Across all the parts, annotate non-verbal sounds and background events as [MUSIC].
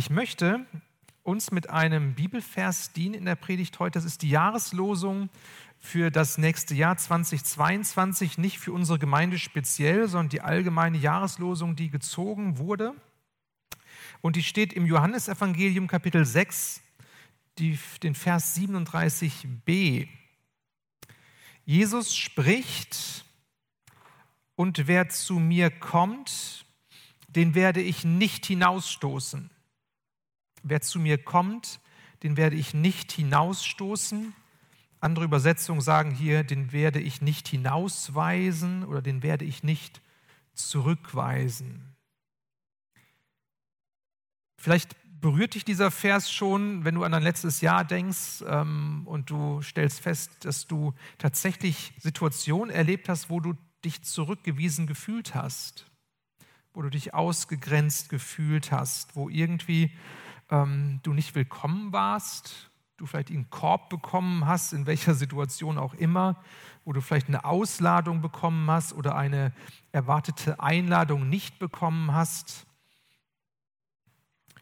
Ich möchte uns mit einem Bibelvers dienen in der Predigt heute. Das ist die Jahreslosung für das nächste Jahr 2022, nicht für unsere Gemeinde speziell, sondern die allgemeine Jahreslosung, die gezogen wurde. Und die steht im Johannesevangelium Kapitel 6, die, den Vers 37b. Jesus spricht, und wer zu mir kommt, den werde ich nicht hinausstoßen. Wer zu mir kommt, den werde ich nicht hinausstoßen. Andere Übersetzungen sagen hier, den werde ich nicht hinausweisen oder den werde ich nicht zurückweisen. Vielleicht berührt dich dieser Vers schon, wenn du an dein letztes Jahr denkst ähm, und du stellst fest, dass du tatsächlich Situationen erlebt hast, wo du dich zurückgewiesen gefühlt hast, wo du dich ausgegrenzt gefühlt hast, wo irgendwie ähm, du nicht willkommen warst, du vielleicht einen Korb bekommen hast, in welcher Situation auch immer, wo du vielleicht eine Ausladung bekommen hast oder eine erwartete Einladung nicht bekommen hast.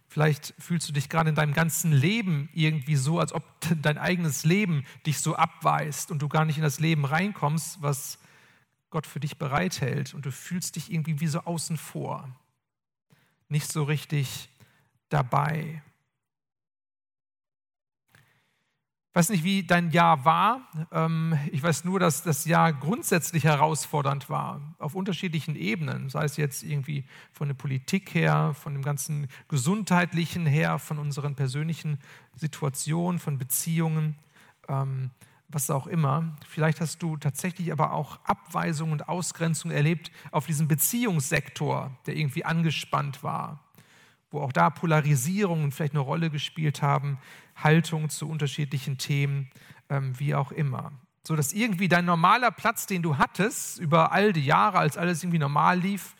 Vielleicht fühlst du dich gerade in deinem ganzen Leben irgendwie so, als ob [LAUGHS] dein eigenes Leben dich so abweist und du gar nicht in das Leben reinkommst, was Gott für dich bereithält. Und du fühlst dich irgendwie wie so außen vor, nicht so richtig dabei. Ich weiß nicht, wie dein Jahr war. Ähm, ich weiß nur, dass das Jahr grundsätzlich herausfordernd war, auf unterschiedlichen Ebenen, sei es jetzt irgendwie von der Politik her, von dem ganzen gesundheitlichen her, von unseren persönlichen Situationen, von Beziehungen, ähm, was auch immer. Vielleicht hast du tatsächlich aber auch Abweisung und Ausgrenzung erlebt auf diesem Beziehungssektor, der irgendwie angespannt war wo auch da Polarisierungen vielleicht eine Rolle gespielt haben, Haltung zu unterschiedlichen Themen, ähm, wie auch immer. So dass irgendwie dein normaler Platz, den du hattest, über all die Jahre, als alles irgendwie normal lief,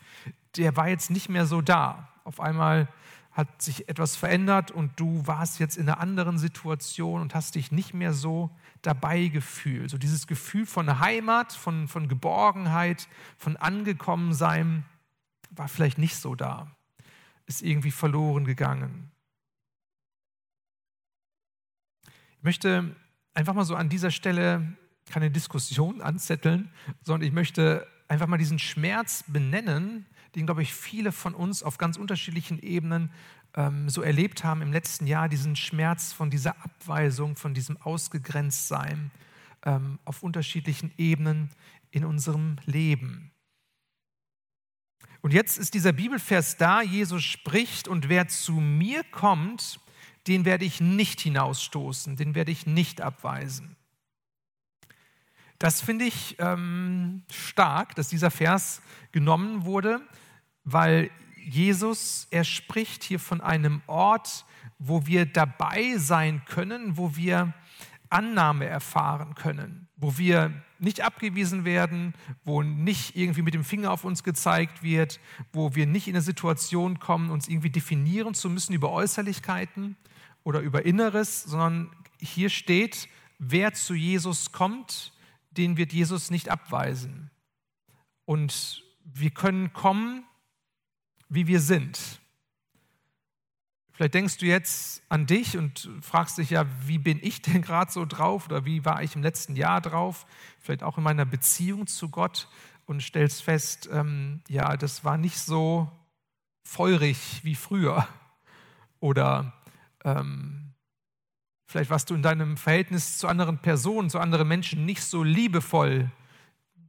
der war jetzt nicht mehr so da. Auf einmal hat sich etwas verändert und du warst jetzt in einer anderen Situation und hast dich nicht mehr so dabei gefühlt. So dieses Gefühl von Heimat, von, von Geborgenheit, von Angekommensein war vielleicht nicht so da ist irgendwie verloren gegangen. Ich möchte einfach mal so an dieser Stelle keine Diskussion anzetteln, sondern ich möchte einfach mal diesen Schmerz benennen, den, glaube ich, viele von uns auf ganz unterschiedlichen Ebenen ähm, so erlebt haben im letzten Jahr, diesen Schmerz von dieser Abweisung, von diesem Ausgegrenztsein ähm, auf unterschiedlichen Ebenen in unserem Leben. Und jetzt ist dieser Bibelvers da, Jesus spricht, und wer zu mir kommt, den werde ich nicht hinausstoßen, den werde ich nicht abweisen. Das finde ich ähm, stark, dass dieser Vers genommen wurde, weil Jesus, er spricht hier von einem Ort, wo wir dabei sein können, wo wir Annahme erfahren können, wo wir nicht abgewiesen werden, wo nicht irgendwie mit dem Finger auf uns gezeigt wird, wo wir nicht in eine Situation kommen, uns irgendwie definieren zu müssen über Äußerlichkeiten oder über Inneres, sondern hier steht, wer zu Jesus kommt, den wird Jesus nicht abweisen. Und wir können kommen, wie wir sind. Vielleicht denkst du jetzt an dich und fragst dich ja, wie bin ich [LAUGHS] denn gerade so drauf oder wie war ich im letzten Jahr drauf? Vielleicht auch in meiner Beziehung zu Gott und stellst fest, ähm, ja, das war nicht so feurig wie früher. [LAUGHS] Oder ähm, vielleicht warst du in deinem Verhältnis zu anderen Personen, zu anderen Menschen nicht so liebevoll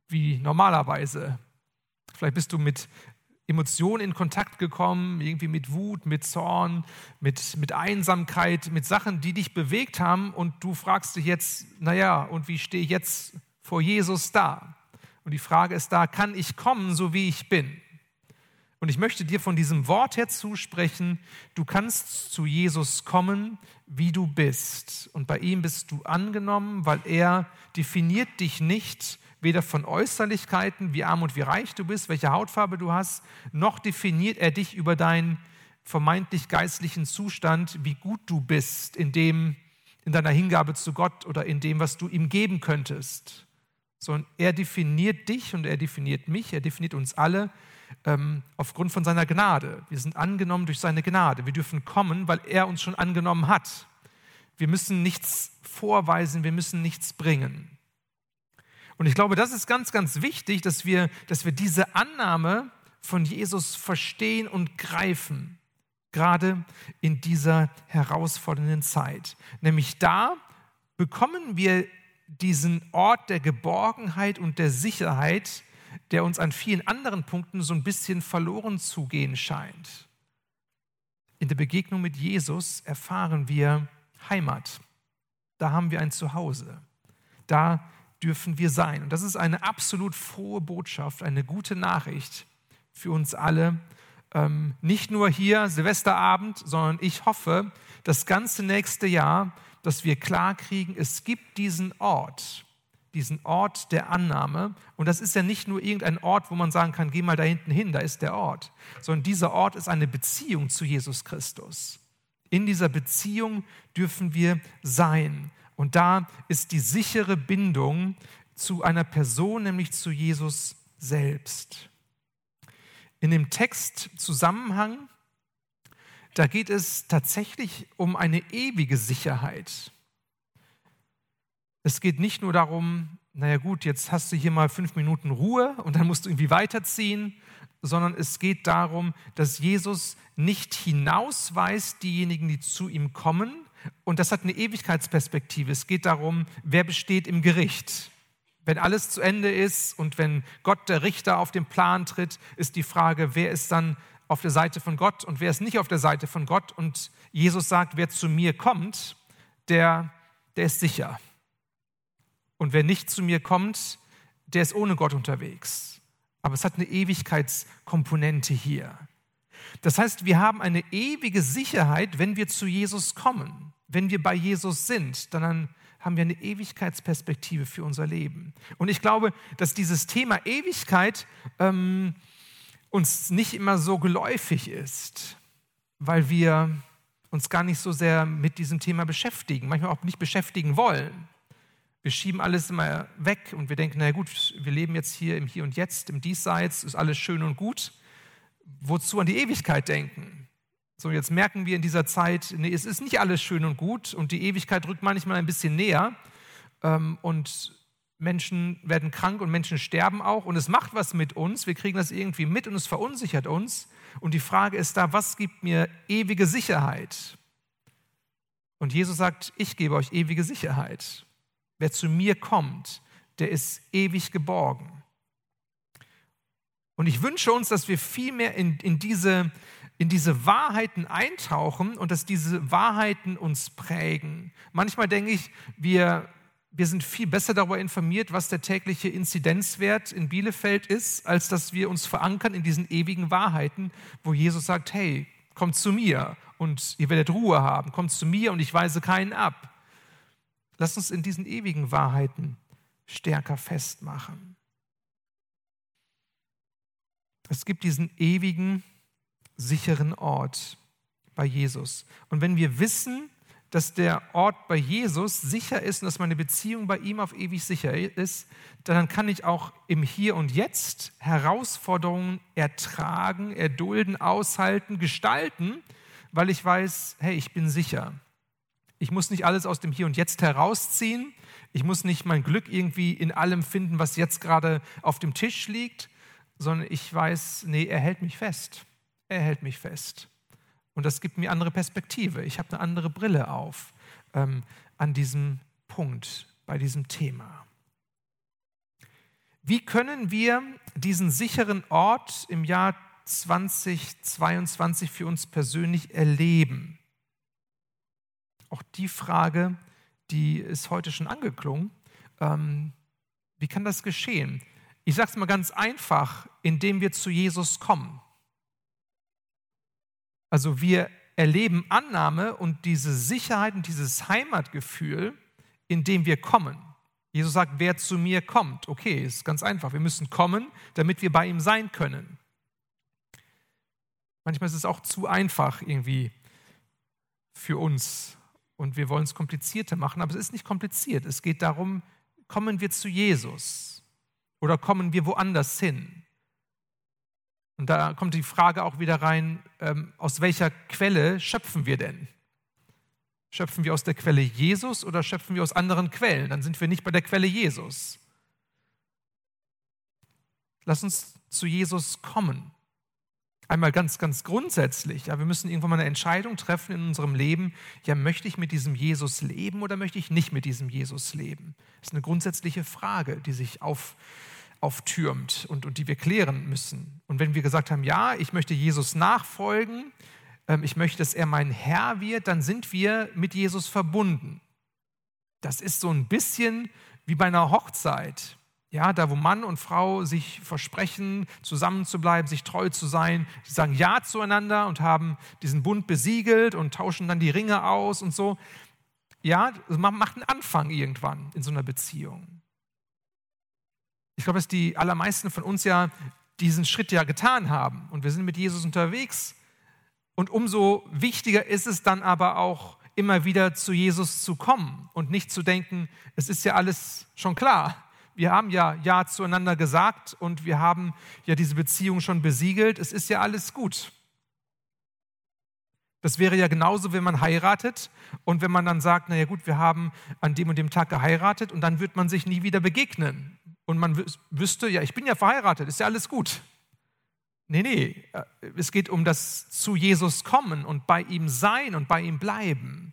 wie normalerweise. Vielleicht bist du mit Emotionen in Kontakt gekommen, irgendwie mit Wut, mit Zorn, mit, mit Einsamkeit, mit Sachen, die dich bewegt haben und du fragst dich jetzt, naja, und wie stehe ich jetzt vor Jesus da? Und die Frage ist da, kann ich kommen, so wie ich bin? Und ich möchte dir von diesem Wort her zusprechen, du kannst zu Jesus kommen, wie du bist. Und bei ihm bist du angenommen, weil er definiert dich nicht weder von Äußerlichkeiten, wie arm und wie reich du bist, welche Hautfarbe du hast, noch definiert er dich über deinen vermeintlich geistlichen Zustand, wie gut du bist in dem, in deiner Hingabe zu Gott oder in dem, was du ihm geben könntest. Sondern er definiert dich und er definiert mich, er definiert uns alle ähm, aufgrund von seiner Gnade. Wir sind angenommen durch seine Gnade. Wir dürfen kommen, weil er uns schon angenommen hat. Wir müssen nichts vorweisen, wir müssen nichts bringen. Und ich glaube, das ist ganz, ganz wichtig, dass wir, dass wir diese Annahme von Jesus verstehen und greifen, gerade in dieser herausfordernden Zeit. Nämlich da bekommen wir diesen Ort der Geborgenheit und der Sicherheit, der uns an vielen anderen Punkten so ein bisschen verloren zu gehen scheint. In der Begegnung mit Jesus erfahren wir Heimat. Da haben wir ein Zuhause. Da dürfen wir sein. Und das ist eine absolut frohe Botschaft, eine gute Nachricht für uns alle. Ähm, nicht nur hier Silvesterabend, sondern ich hoffe, das ganze nächste Jahr, dass wir klar kriegen, es gibt diesen Ort, diesen Ort der Annahme. Und das ist ja nicht nur irgendein Ort, wo man sagen kann, geh mal da hinten hin, da ist der Ort, sondern dieser Ort ist eine Beziehung zu Jesus Christus. In dieser Beziehung dürfen wir sein. Und da ist die sichere Bindung zu einer Person, nämlich zu Jesus selbst. In dem Textzusammenhang, da geht es tatsächlich um eine ewige Sicherheit. Es geht nicht nur darum, naja gut, jetzt hast du hier mal fünf Minuten Ruhe und dann musst du irgendwie weiterziehen, sondern es geht darum, dass Jesus nicht hinausweist diejenigen, die zu ihm kommen. Und das hat eine Ewigkeitsperspektive. Es geht darum, wer besteht im Gericht. Wenn alles zu Ende ist und wenn Gott der Richter auf den Plan tritt, ist die Frage, wer ist dann auf der Seite von Gott und wer ist nicht auf der Seite von Gott. Und Jesus sagt, wer zu mir kommt, der, der ist sicher. Und wer nicht zu mir kommt, der ist ohne Gott unterwegs. Aber es hat eine Ewigkeitskomponente hier. Das heißt, wir haben eine ewige Sicherheit, wenn wir zu Jesus kommen. Wenn wir bei Jesus sind, dann haben wir eine Ewigkeitsperspektive für unser Leben. Und ich glaube, dass dieses Thema Ewigkeit ähm, uns nicht immer so geläufig ist, weil wir uns gar nicht so sehr mit diesem Thema beschäftigen, manchmal auch nicht beschäftigen wollen. Wir schieben alles immer weg und wir denken, na gut, wir leben jetzt hier im Hier und Jetzt, im Diesseits, ist alles schön und gut. Wozu an die Ewigkeit denken? So, jetzt merken wir in dieser Zeit, nee, es ist nicht alles schön und gut und die Ewigkeit rückt manchmal ein bisschen näher ähm, und Menschen werden krank und Menschen sterben auch und es macht was mit uns. Wir kriegen das irgendwie mit und es verunsichert uns. Und die Frage ist da, was gibt mir ewige Sicherheit? Und Jesus sagt, ich gebe euch ewige Sicherheit. Wer zu mir kommt, der ist ewig geborgen. Und ich wünsche uns, dass wir viel mehr in, in, diese, in diese Wahrheiten eintauchen und dass diese Wahrheiten uns prägen. Manchmal denke ich, wir, wir sind viel besser darüber informiert, was der tägliche Inzidenzwert in Bielefeld ist, als dass wir uns verankern in diesen ewigen Wahrheiten, wo Jesus sagt, hey, kommt zu mir und ihr werdet Ruhe haben, kommt zu mir und ich weise keinen ab. Lass uns in diesen ewigen Wahrheiten stärker festmachen. Es gibt diesen ewigen, sicheren Ort bei Jesus. Und wenn wir wissen, dass der Ort bei Jesus sicher ist und dass meine Beziehung bei ihm auf ewig sicher ist, dann kann ich auch im Hier und Jetzt Herausforderungen ertragen, erdulden, aushalten, gestalten, weil ich weiß, hey, ich bin sicher. Ich muss nicht alles aus dem Hier und Jetzt herausziehen. Ich muss nicht mein Glück irgendwie in allem finden, was jetzt gerade auf dem Tisch liegt, sondern ich weiß, nee, er hält mich fest. Er hält mich fest. Und das gibt mir andere Perspektive. Ich habe eine andere Brille auf ähm, an diesem Punkt, bei diesem Thema. Wie können wir diesen sicheren Ort im Jahr 2022 für uns persönlich erleben? auch die Frage, die ist heute schon angeklungen. Ähm, wie kann das geschehen? Ich sage es mal ganz einfach, indem wir zu Jesus kommen. Also wir erleben Annahme und diese Sicherheit und dieses Heimatgefühl, indem wir kommen. Jesus sagt, wer zu mir kommt. Okay, ist ganz einfach. Wir müssen kommen, damit wir bei ihm sein können. Manchmal ist es auch zu einfach irgendwie für uns, und wir wollen es komplizierter machen, aber es ist nicht kompliziert. Es geht darum, kommen wir zu Jesus oder kommen wir woanders hin? Und da kommt die Frage auch wieder rein, ähm, aus welcher Quelle schöpfen wir denn? Schöpfen wir aus der Quelle Jesus oder schöpfen wir aus anderen Quellen? Dann sind wir nicht bei der Quelle Jesus. Lass uns zu Jesus kommen. Einmal ganz, ganz grundsätzlich. Ja, wir müssen irgendwann mal eine Entscheidung treffen in unserem Leben. Ja, möchte ich mit diesem Jesus leben oder möchte ich nicht mit diesem Jesus leben? Das ist eine grundsätzliche Frage, die sich auf, auftürmt und, und die wir klären müssen. Und wenn wir gesagt haben, ja, ich möchte Jesus nachfolgen, ähm, ich möchte, dass er mein Herr wird, dann sind wir mit Jesus verbunden. Das ist so ein bisschen wie bei einer Hochzeit. Ja, da wo Mann und Frau sich versprechen, zusammenzubleiben, sich treu zu sein, sie sagen Ja zueinander und haben diesen Bund besiegelt und tauschen dann die Ringe aus und so. Ja, man macht einen Anfang irgendwann in so einer Beziehung. Ich glaube, dass die allermeisten von uns ja diesen Schritt ja getan haben und wir sind mit Jesus unterwegs. Und umso wichtiger ist es dann aber auch, immer wieder zu Jesus zu kommen und nicht zu denken, es ist ja alles schon klar wir haben ja Ja zueinander gesagt und wir haben ja diese Beziehung schon besiegelt. Es ist ja alles gut. Das wäre ja genauso, wenn man heiratet und wenn man dann sagt, naja gut, wir haben an dem und dem Tag geheiratet und dann wird man sich nie wieder begegnen. Und man wüsste, ja, ich bin ja verheiratet, ist ja alles gut. Nee, nee, äh, es geht um das zu Jesus kommen und bei ihm sein und bei ihm bleiben.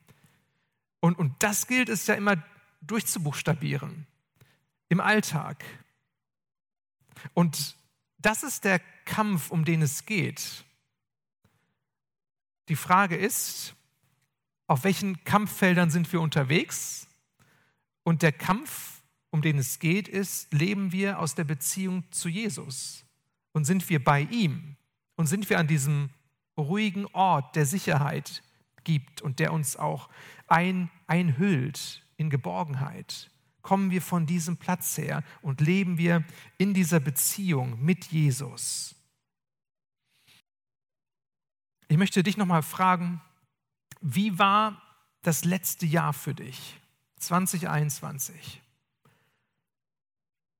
Und, und das gilt es ja immer durchzubuchstabieren im Alltag. Und das ist der Kampf, um den es geht. Die Frage ist, auf welchen Kampffeldern sind wir unterwegs? Und der Kampf, um den es geht, ist, leben wir aus der Beziehung zu Jesus? Und sind wir bei ihm? Und sind wir an diesem ruhigen Ort, der Sicherheit gibt und der uns auch ein, einhüllt in Geborgenheit? kommen wir von diesem Platz her und leben wir in dieser Beziehung mit Jesus. Ich möchte dich nochmal fragen, wie war das letzte Jahr für dich, 2021?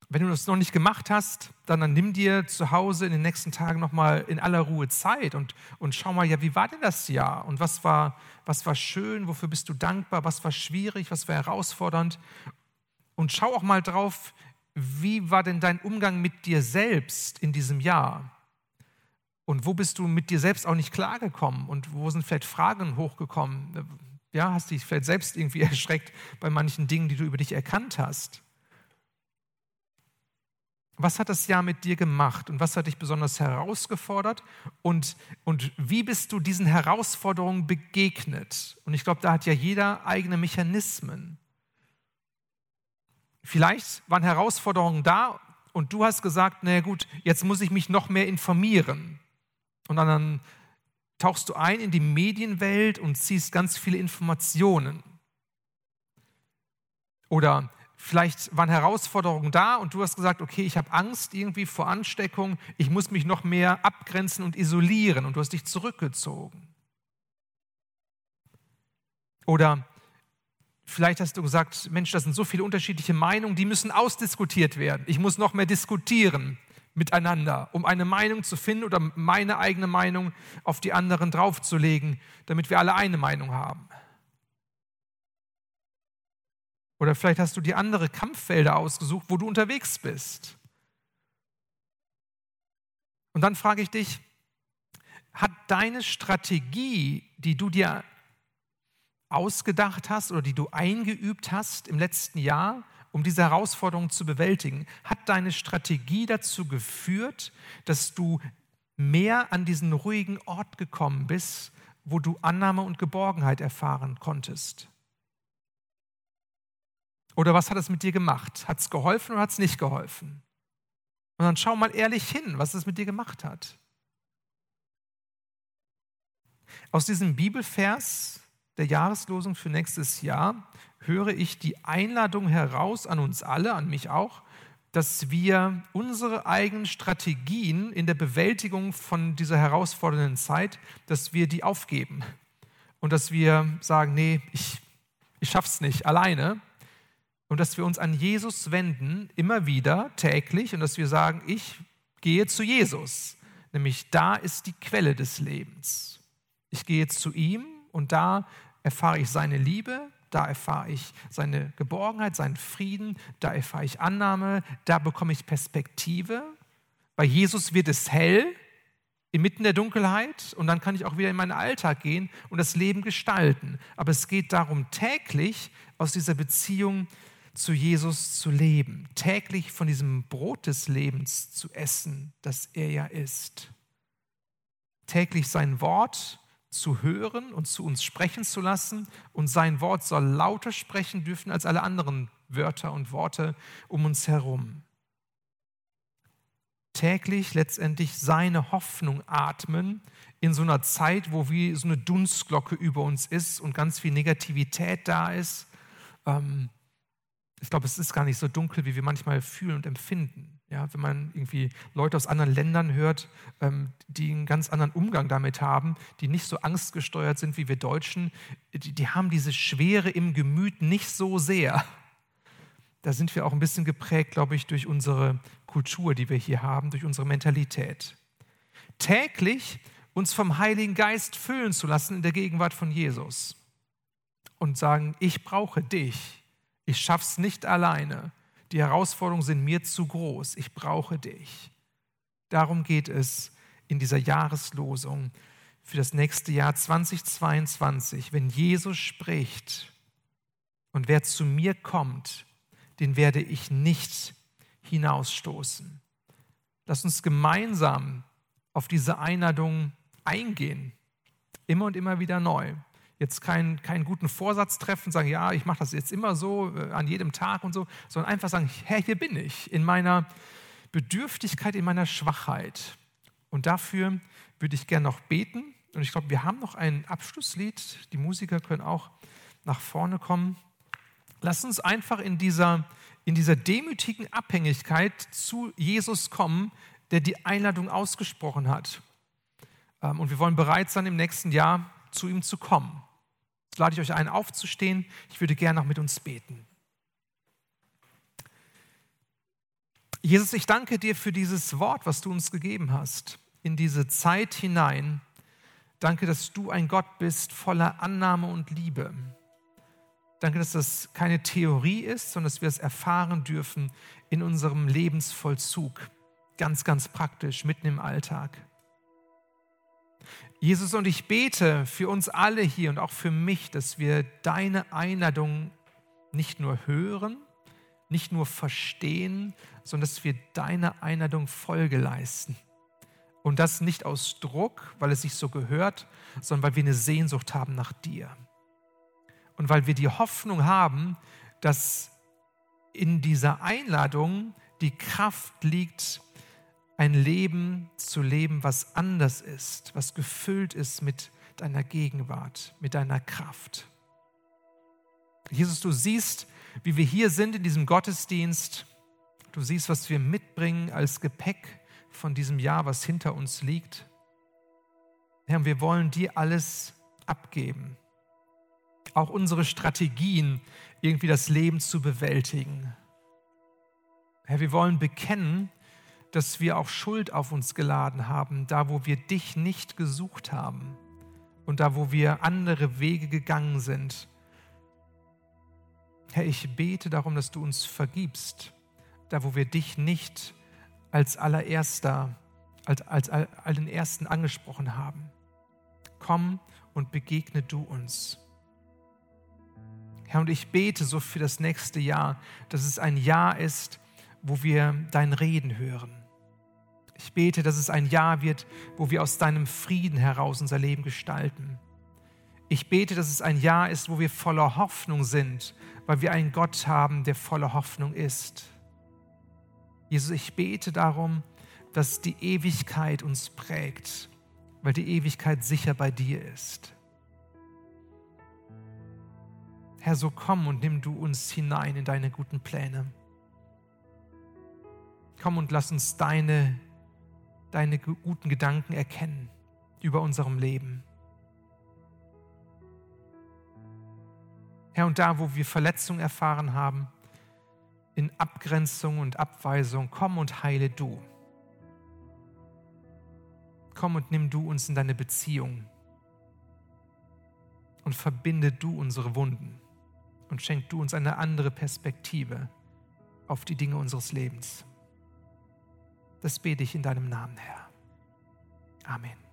Wenn du das noch nicht gemacht hast, dann, dann nimm dir zu Hause in den nächsten Tagen nochmal in aller Ruhe Zeit und, und schau mal, ja, wie war denn das Jahr? Und was war, was war schön? Wofür bist du dankbar? Was war schwierig? Was war herausfordernd? Und schau auch mal drauf, wie war denn dein Umgang mit dir selbst in diesem Jahr? Und wo bist du mit dir selbst auch nicht klargekommen? Und wo sind vielleicht Fragen hochgekommen? Ja, hast dich vielleicht selbst irgendwie [LAUGHS] erschreckt bei manchen Dingen, die du über dich erkannt hast? Was hat das Jahr mit dir gemacht und was hat dich besonders herausgefordert und, und wie bist du diesen Herausforderungen begegnet? Und ich glaube, da hat ja jeder eigene Mechanismen. Vielleicht waren Herausforderungen da und du hast gesagt, na gut, jetzt muss ich mich noch mehr informieren. Und dann tauchst du ein in die Medienwelt und ziehst ganz viele Informationen. Oder vielleicht waren Herausforderungen da und du hast gesagt, okay, ich habe Angst irgendwie vor Ansteckung, ich muss mich noch mehr abgrenzen und isolieren und du hast dich zurückgezogen. Oder Vielleicht hast du gesagt, Mensch, das sind so viele unterschiedliche Meinungen, die müssen ausdiskutiert werden. Ich muss noch mehr diskutieren miteinander, um eine Meinung zu finden oder meine eigene Meinung auf die anderen draufzulegen, damit wir alle eine Meinung haben. Oder vielleicht hast du dir andere Kampffelder ausgesucht, wo du unterwegs bist. Und dann frage ich dich, hat deine Strategie, die du dir ausgedacht hast oder die du eingeübt hast im letzten Jahr, um diese Herausforderung zu bewältigen, hat deine Strategie dazu geführt, dass du mehr an diesen ruhigen Ort gekommen bist, wo du Annahme und Geborgenheit erfahren konntest? Oder was hat es mit dir gemacht? Hat es geholfen oder hat es nicht geholfen? Und dann schau mal ehrlich hin, was es mit dir gemacht hat. Aus diesem Bibelvers der Jahreslosung für nächstes Jahr höre ich die Einladung heraus an uns alle, an mich auch, dass wir unsere eigenen Strategien in der Bewältigung von dieser herausfordernden Zeit, dass wir die aufgeben und dass wir sagen, nee, ich, ich schaff's nicht alleine und dass wir uns an Jesus wenden, immer wieder, täglich und dass wir sagen, ich gehe zu Jesus. Nämlich da ist die Quelle des Lebens. Ich gehe zu ihm und da erfahre ich seine Liebe, da erfahre ich seine Geborgenheit, seinen Frieden, da erfahre ich Annahme, da bekomme ich Perspektive. Bei Jesus wird es hell inmitten der Dunkelheit und dann kann ich auch wieder in meinen Alltag gehen und das Leben gestalten. Aber es geht darum, täglich aus dieser Beziehung zu Jesus zu leben, täglich von diesem Brot des Lebens zu essen, das er ja ist. Täglich sein Wort zu hören und zu uns sprechen zu lassen und sein Wort soll lauter sprechen dürfen als alle anderen Wörter und Worte um uns herum. Täglich letztendlich seine Hoffnung atmen in so einer Zeit, wo wie so eine Dunstglocke über uns ist und ganz viel Negativität da ist. Ähm, ich glaube, es ist gar nicht so dunkel, wie wir manchmal fühlen und empfinden. Ja, wenn man irgendwie Leute aus anderen Ländern hört, ähm, die einen ganz anderen Umgang damit haben, die nicht so angstgesteuert sind wie wir Deutschen, die, die haben diese Schwere im Gemüt nicht so sehr. Da sind wir auch ein bisschen geprägt, glaube ich, durch unsere Kultur, die wir hier haben, durch unsere Mentalität. Täglich uns vom Heiligen Geist füllen zu lassen in der Gegenwart von Jesus und sagen, ich brauche dich ich schaff's nicht alleine. Die Herausforderungen sind mir zu groß. Ich brauche dich. Darum geht es in dieser Jahreslosung für das nächste Jahr 2022. Wenn Jesus spricht und wer zu mir kommt, den werde ich nicht hinausstoßen. Lass uns gemeinsam auf diese Einladung eingehen, immer und immer wieder neu jetzt keinen, keinen guten Vorsatz treffen, sagen, ja, ich mache das jetzt immer so, äh, an jedem Tag und so, sondern einfach sagen, Herr, hier bin ich, in meiner Bedürftigkeit, in meiner Schwachheit. Und dafür würde ich gerne noch beten. Und ich glaube, wir haben noch ein Abschlusslied. Die Musiker können auch nach vorne kommen. Lass uns einfach in dieser, in dieser demütigen Abhängigkeit zu Jesus kommen, der die Einladung ausgesprochen hat. Ähm, und wir wollen bereit sein, im nächsten Jahr zu ihm zu kommen lade ich euch ein, aufzustehen. Ich würde gerne noch mit uns beten. Jesus, ich danke dir für dieses Wort, was du uns gegeben hast, in diese Zeit hinein. Danke, dass du ein Gott bist voller Annahme und Liebe. Danke, dass das keine Theorie ist, sondern dass wir es erfahren dürfen in unserem Lebensvollzug. Ganz, ganz praktisch, mitten im Alltag. Jesus, und ich bete für uns alle hier und auch für mich, dass wir deine Einladung nicht nur hören, nicht nur verstehen, sondern dass wir deine Einladung Folge leisten. Und das nicht aus Druck, weil es sich so gehört, sondern weil wir eine Sehnsucht haben nach dir. Und weil wir die Hoffnung haben, dass in dieser Einladung die Kraft liegt, ein Leben zu leben, was anders ist, was gefüllt ist mit deiner Gegenwart, mit deiner Kraft. Jesus, du siehst, wie wir hier sind in diesem Gottesdienst. Du siehst, was wir mitbringen als Gepäck von diesem Jahr, was hinter uns liegt. Herr, wir wollen dir alles abgeben. Auch unsere Strategien, irgendwie das Leben zu bewältigen. Herr, wir wollen bekennen, dass wir auch Schuld auf uns geladen haben, da wo wir dich nicht gesucht haben und da wo wir andere Wege gegangen sind. Herr, ich bete darum, dass du uns vergibst, da wo wir dich nicht als allererster, als, als, als den Ersten angesprochen haben. Komm und begegne du uns. Herr, und ich bete so für das nächste Jahr, dass es ein Jahr ist, wo wir dein Reden hören. Ich bete, dass es ein Jahr wird, wo wir aus deinem Frieden heraus unser Leben gestalten. Ich bete, dass es ein Jahr ist, wo wir voller Hoffnung sind, weil wir einen Gott haben, der voller Hoffnung ist. Jesus, ich bete darum, dass die Ewigkeit uns prägt, weil die Ewigkeit sicher bei dir ist. Herr, so komm und nimm du uns hinein in deine guten Pläne. Komm und lass uns deine, deine guten Gedanken erkennen über unserem Leben. Herr, und da, wo wir Verletzung erfahren haben, in Abgrenzung und Abweisung, komm und heile du. Komm und nimm du uns in deine Beziehung und verbinde du unsere Wunden und schenk du uns eine andere Perspektive auf die Dinge unseres Lebens. Das bete ich in deinem Namen, Herr. Amen.